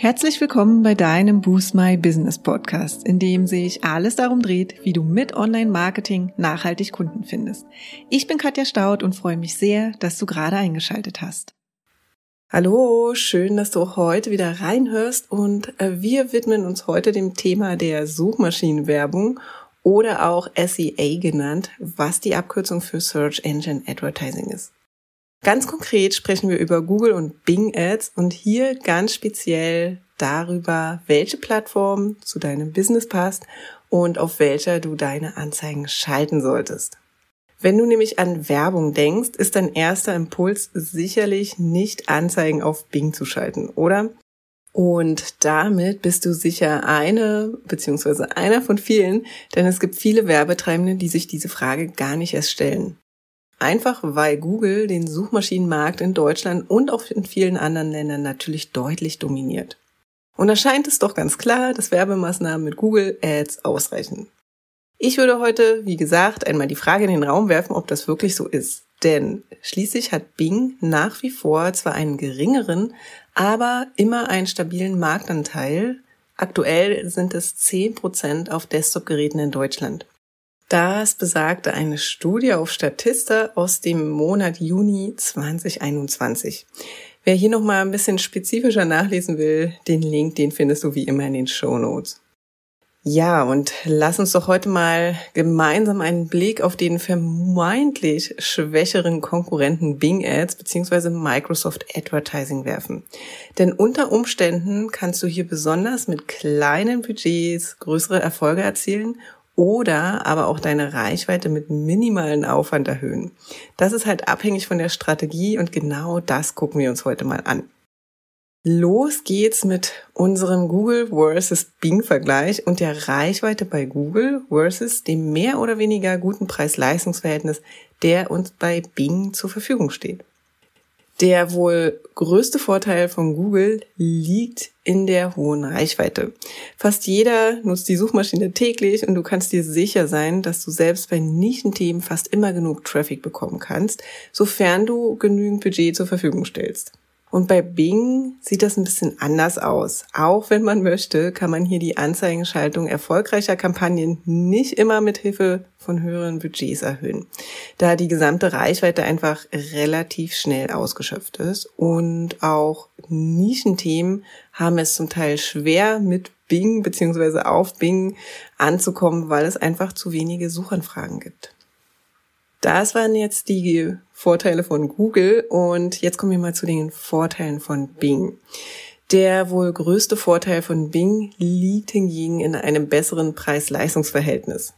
Herzlich willkommen bei deinem Boost My Business Podcast, in dem sich alles darum dreht, wie du mit Online-Marketing nachhaltig Kunden findest. Ich bin Katja Staud und freue mich sehr, dass du gerade eingeschaltet hast. Hallo, schön, dass du heute wieder reinhörst und äh, wir widmen uns heute dem Thema der Suchmaschinenwerbung oder auch SEA genannt, was die Abkürzung für Search Engine Advertising ist. Ganz konkret sprechen wir über Google und Bing Ads und hier ganz speziell darüber, welche Plattform zu deinem Business passt und auf welcher du deine Anzeigen schalten solltest. Wenn du nämlich an Werbung denkst, ist dein erster Impuls sicherlich nicht Anzeigen auf Bing zu schalten, oder? Und damit bist du sicher eine beziehungsweise einer von vielen, denn es gibt viele Werbetreibende, die sich diese Frage gar nicht erst stellen. Einfach weil Google den Suchmaschinenmarkt in Deutschland und auch in vielen anderen Ländern natürlich deutlich dominiert. Und da scheint es doch ganz klar, dass Werbemaßnahmen mit Google Ads ausreichen. Ich würde heute, wie gesagt, einmal die Frage in den Raum werfen, ob das wirklich so ist. Denn schließlich hat Bing nach wie vor zwar einen geringeren, aber immer einen stabilen Marktanteil. Aktuell sind es 10% auf Desktop-Geräten in Deutschland. Das besagte eine Studie auf Statista aus dem Monat Juni 2021. Wer hier noch mal ein bisschen spezifischer nachlesen will, den Link, den findest du wie immer in den Show Notes. Ja, und lass uns doch heute mal gemeinsam einen Blick auf den vermeintlich schwächeren Konkurrenten Bing Ads bzw. Microsoft Advertising werfen. Denn unter Umständen kannst du hier besonders mit kleinen Budgets größere Erfolge erzielen oder aber auch deine Reichweite mit minimalen Aufwand erhöhen. Das ist halt abhängig von der Strategie und genau das gucken wir uns heute mal an. Los geht's mit unserem Google versus Bing Vergleich und der Reichweite bei Google versus dem mehr oder weniger guten Preis-Leistungs-Verhältnis, der uns bei Bing zur Verfügung steht. Der wohl größte Vorteil von Google liegt in der hohen Reichweite. Fast jeder nutzt die Suchmaschine täglich und du kannst dir sicher sein, dass du selbst bei Nischenthemen fast immer genug Traffic bekommen kannst, sofern du genügend Budget zur Verfügung stellst. Und bei Bing sieht das ein bisschen anders aus. Auch wenn man möchte, kann man hier die Anzeigenschaltung erfolgreicher Kampagnen nicht immer mit Hilfe von höheren Budgets erhöhen, da die gesamte Reichweite einfach relativ schnell ausgeschöpft ist und auch Nischenthemen haben es zum Teil schwer mit Bing beziehungsweise auf Bing anzukommen, weil es einfach zu wenige Suchanfragen gibt. Das waren jetzt die Vorteile von Google und jetzt kommen wir mal zu den Vorteilen von Bing. Der wohl größte Vorteil von Bing liegt hingegen in einem besseren Preis-Leistungs-Verhältnis.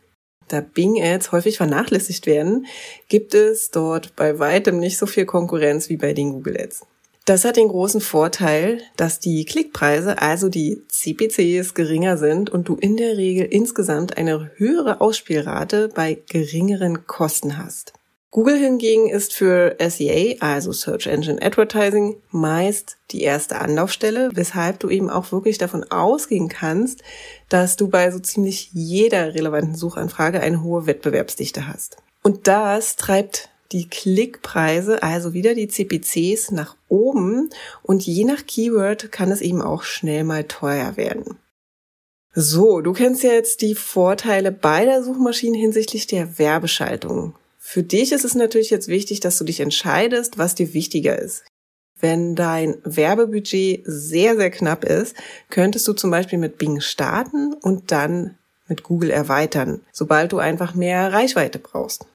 Da Bing Ads häufig vernachlässigt werden, gibt es dort bei weitem nicht so viel Konkurrenz wie bei den Google Ads. Das hat den großen Vorteil, dass die Klickpreise, also die CPCs, geringer sind und du in der Regel insgesamt eine höhere Ausspielrate bei geringeren Kosten hast. Google hingegen ist für SEA, also Search Engine Advertising, meist die erste Anlaufstelle, weshalb du eben auch wirklich davon ausgehen kannst, dass du bei so ziemlich jeder relevanten Suchanfrage eine hohe Wettbewerbsdichte hast. Und das treibt die Klickpreise, also wieder die CPCs nach oben und je nach Keyword kann es eben auch schnell mal teuer werden. So, du kennst ja jetzt die Vorteile beider Suchmaschinen hinsichtlich der Werbeschaltung. Für dich ist es natürlich jetzt wichtig, dass du dich entscheidest, was dir wichtiger ist. Wenn dein Werbebudget sehr, sehr knapp ist, könntest du zum Beispiel mit Bing starten und dann mit Google erweitern, sobald du einfach mehr Reichweite brauchst.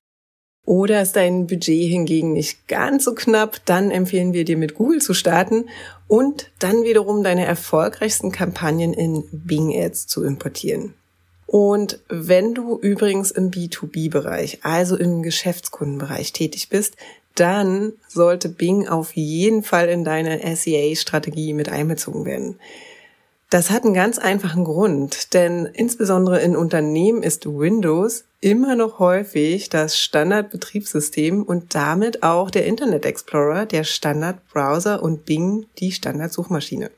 Oder ist dein Budget hingegen nicht ganz so knapp, dann empfehlen wir dir mit Google zu starten und dann wiederum deine erfolgreichsten Kampagnen in Bing Ads zu importieren. Und wenn du übrigens im B2B-Bereich, also im Geschäftskundenbereich tätig bist, dann sollte Bing auf jeden Fall in deine SEA-Strategie mit einbezogen werden. Das hat einen ganz einfachen Grund, denn insbesondere in Unternehmen ist Windows immer noch häufig das Standardbetriebssystem und damit auch der Internet Explorer, der Standardbrowser und Bing die Standardsuchmaschine.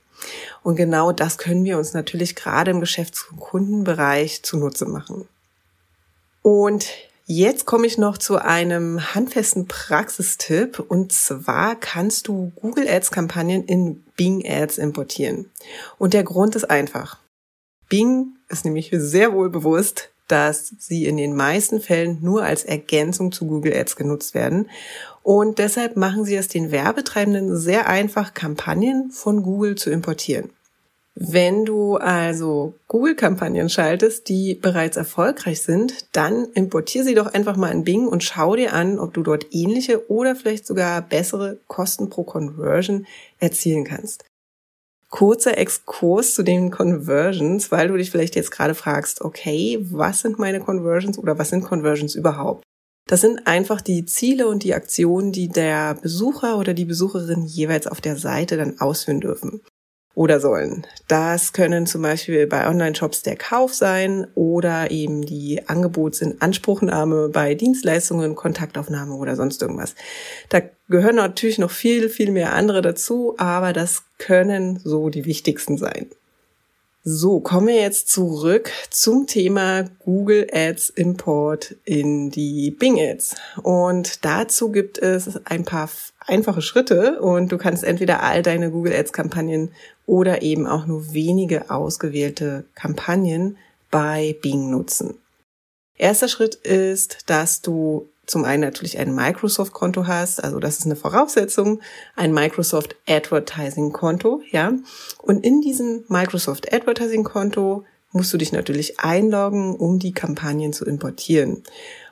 Und genau das können wir uns natürlich gerade im Geschäfts- und Kundenbereich zunutze machen. Und Jetzt komme ich noch zu einem handfesten Praxistipp und zwar kannst du Google Ads Kampagnen in Bing Ads importieren. Und der Grund ist einfach. Bing ist nämlich sehr wohl bewusst, dass sie in den meisten Fällen nur als Ergänzung zu Google Ads genutzt werden. Und deshalb machen sie es den Werbetreibenden sehr einfach, Kampagnen von Google zu importieren. Wenn du also Google-Kampagnen schaltest, die bereits erfolgreich sind, dann importier sie doch einfach mal in Bing und schau dir an, ob du dort ähnliche oder vielleicht sogar bessere Kosten pro Conversion erzielen kannst. Kurzer Exkurs zu den Conversions, weil du dich vielleicht jetzt gerade fragst, okay, was sind meine Conversions oder was sind Conversions überhaupt? Das sind einfach die Ziele und die Aktionen, die der Besucher oder die Besucherin jeweils auf der Seite dann ausführen dürfen oder sollen. Das können zum Beispiel bei Online-Shops der Kauf sein oder eben die Angebotsinanspruchnahme bei Dienstleistungen, Kontaktaufnahme oder sonst irgendwas. Da gehören natürlich noch viel, viel mehr andere dazu, aber das können so die wichtigsten sein. So, kommen wir jetzt zurück zum Thema Google Ads Import in die Bing Ads. Und dazu gibt es ein paar einfache Schritte und du kannst entweder all deine Google Ads Kampagnen oder eben auch nur wenige ausgewählte Kampagnen bei Bing nutzen. Erster Schritt ist, dass du zum einen natürlich ein Microsoft-Konto hast, also das ist eine Voraussetzung, ein Microsoft Advertising-Konto, ja. Und in diesem Microsoft Advertising-Konto musst du dich natürlich einloggen, um die Kampagnen zu importieren.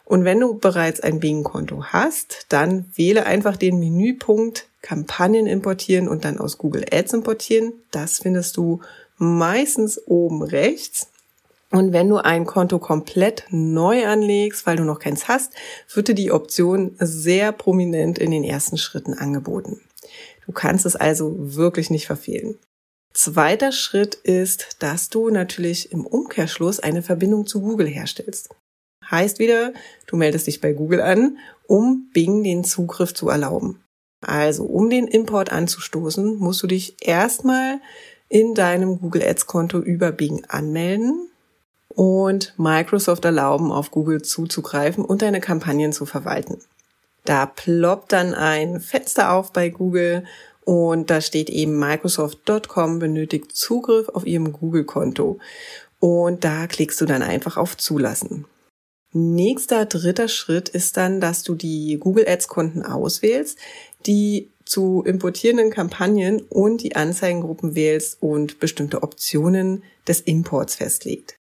Und wenn du bereits ein Bing-Konto hast, dann wähle einfach den Menüpunkt Kampagnen importieren und dann aus Google Ads importieren. Das findest du meistens oben rechts. Und wenn du ein Konto komplett neu anlegst, weil du noch keins hast, wird dir die Option sehr prominent in den ersten Schritten angeboten. Du kannst es also wirklich nicht verfehlen. Zweiter Schritt ist, dass du natürlich im Umkehrschluss eine Verbindung zu Google herstellst. Heißt wieder, du meldest dich bei Google an, um Bing den Zugriff zu erlauben. Also, um den Import anzustoßen, musst du dich erstmal in deinem Google Ads Konto über Bing anmelden und Microsoft erlauben, auf Google zuzugreifen und deine Kampagnen zu verwalten. Da ploppt dann ein Fenster auf bei Google und da steht eben Microsoft.com benötigt Zugriff auf ihrem Google-Konto. Und da klickst du dann einfach auf Zulassen. Nächster dritter Schritt ist dann, dass du die Google Ads Konten auswählst, die zu importierenden Kampagnen und die Anzeigengruppen wählst und bestimmte Optionen des Imports festlegt.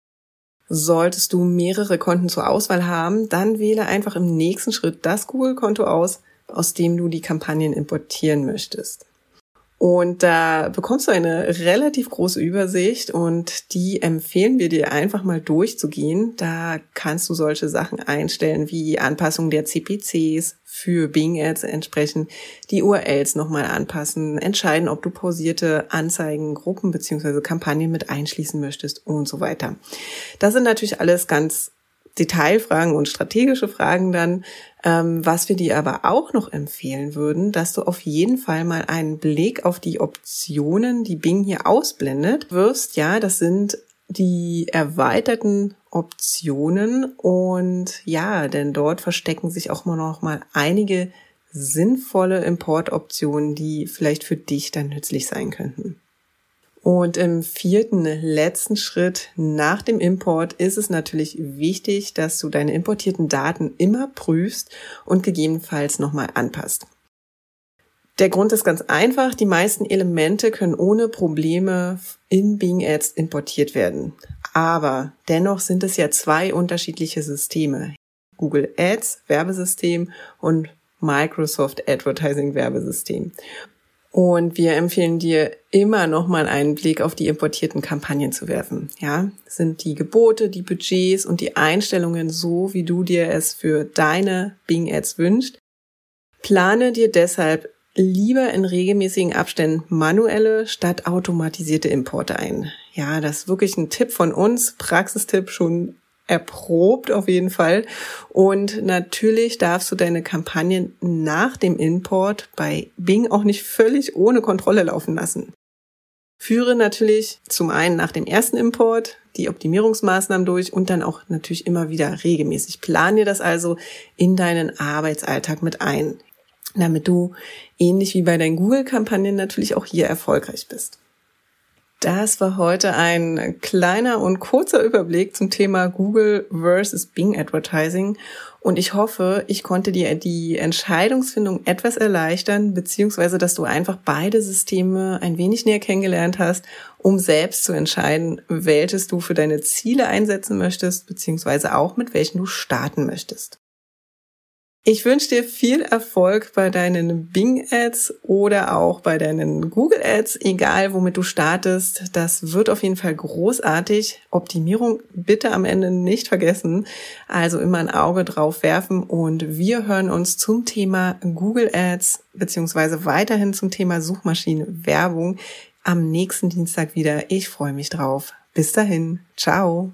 Solltest du mehrere Konten zur Auswahl haben, dann wähle einfach im nächsten Schritt das Google-Konto aus, aus dem du die Kampagnen importieren möchtest. Und da bekommst du eine relativ große Übersicht und die empfehlen wir dir einfach mal durchzugehen. Da kannst du solche Sachen einstellen wie Anpassung der CPCs für Bing Ads entsprechend, die URLs nochmal anpassen, entscheiden, ob du pausierte Anzeigen, Gruppen beziehungsweise Kampagnen mit einschließen möchtest und so weiter. Das sind natürlich alles ganz Detailfragen und strategische Fragen dann. Ähm, was wir dir aber auch noch empfehlen würden, dass du auf jeden Fall mal einen Blick auf die Optionen, die Bing hier ausblendet, wirst. Ja, das sind die erweiterten Optionen und ja, denn dort verstecken sich auch mal noch mal einige sinnvolle Importoptionen, die vielleicht für dich dann nützlich sein könnten. Und im vierten, letzten Schritt nach dem Import ist es natürlich wichtig, dass du deine importierten Daten immer prüfst und gegebenenfalls nochmal anpasst. Der Grund ist ganz einfach. Die meisten Elemente können ohne Probleme in Bing Ads importiert werden. Aber dennoch sind es ja zwei unterschiedliche Systeme. Google Ads Werbesystem und Microsoft Advertising Werbesystem. Und wir empfehlen dir immer noch mal einen Blick auf die importierten Kampagnen zu werfen. Ja, sind die Gebote, die Budgets und die Einstellungen so, wie du dir es für deine Bing Ads wünschst? Plane dir deshalb lieber in regelmäßigen Abständen manuelle statt automatisierte Importe ein. Ja, das ist wirklich ein Tipp von uns, Praxistipp schon erprobt auf jeden Fall. Und natürlich darfst du deine Kampagnen nach dem Import bei Bing auch nicht völlig ohne Kontrolle laufen lassen. Führe natürlich zum einen nach dem ersten Import die Optimierungsmaßnahmen durch und dann auch natürlich immer wieder regelmäßig. Plan dir das also in deinen Arbeitsalltag mit ein, damit du ähnlich wie bei deinen Google-Kampagnen natürlich auch hier erfolgreich bist. Das war heute ein kleiner und kurzer Überblick zum Thema Google versus Bing Advertising. Und ich hoffe, ich konnte dir die Entscheidungsfindung etwas erleichtern, beziehungsweise dass du einfach beide Systeme ein wenig näher kennengelernt hast, um selbst zu entscheiden, welches du für deine Ziele einsetzen möchtest, beziehungsweise auch mit welchen du starten möchtest. Ich wünsche dir viel Erfolg bei deinen Bing-Ads oder auch bei deinen Google-Ads, egal womit du startest. Das wird auf jeden Fall großartig. Optimierung bitte am Ende nicht vergessen. Also immer ein Auge drauf werfen und wir hören uns zum Thema Google Ads beziehungsweise weiterhin zum Thema Suchmaschinenwerbung am nächsten Dienstag wieder. Ich freue mich drauf. Bis dahin. Ciao.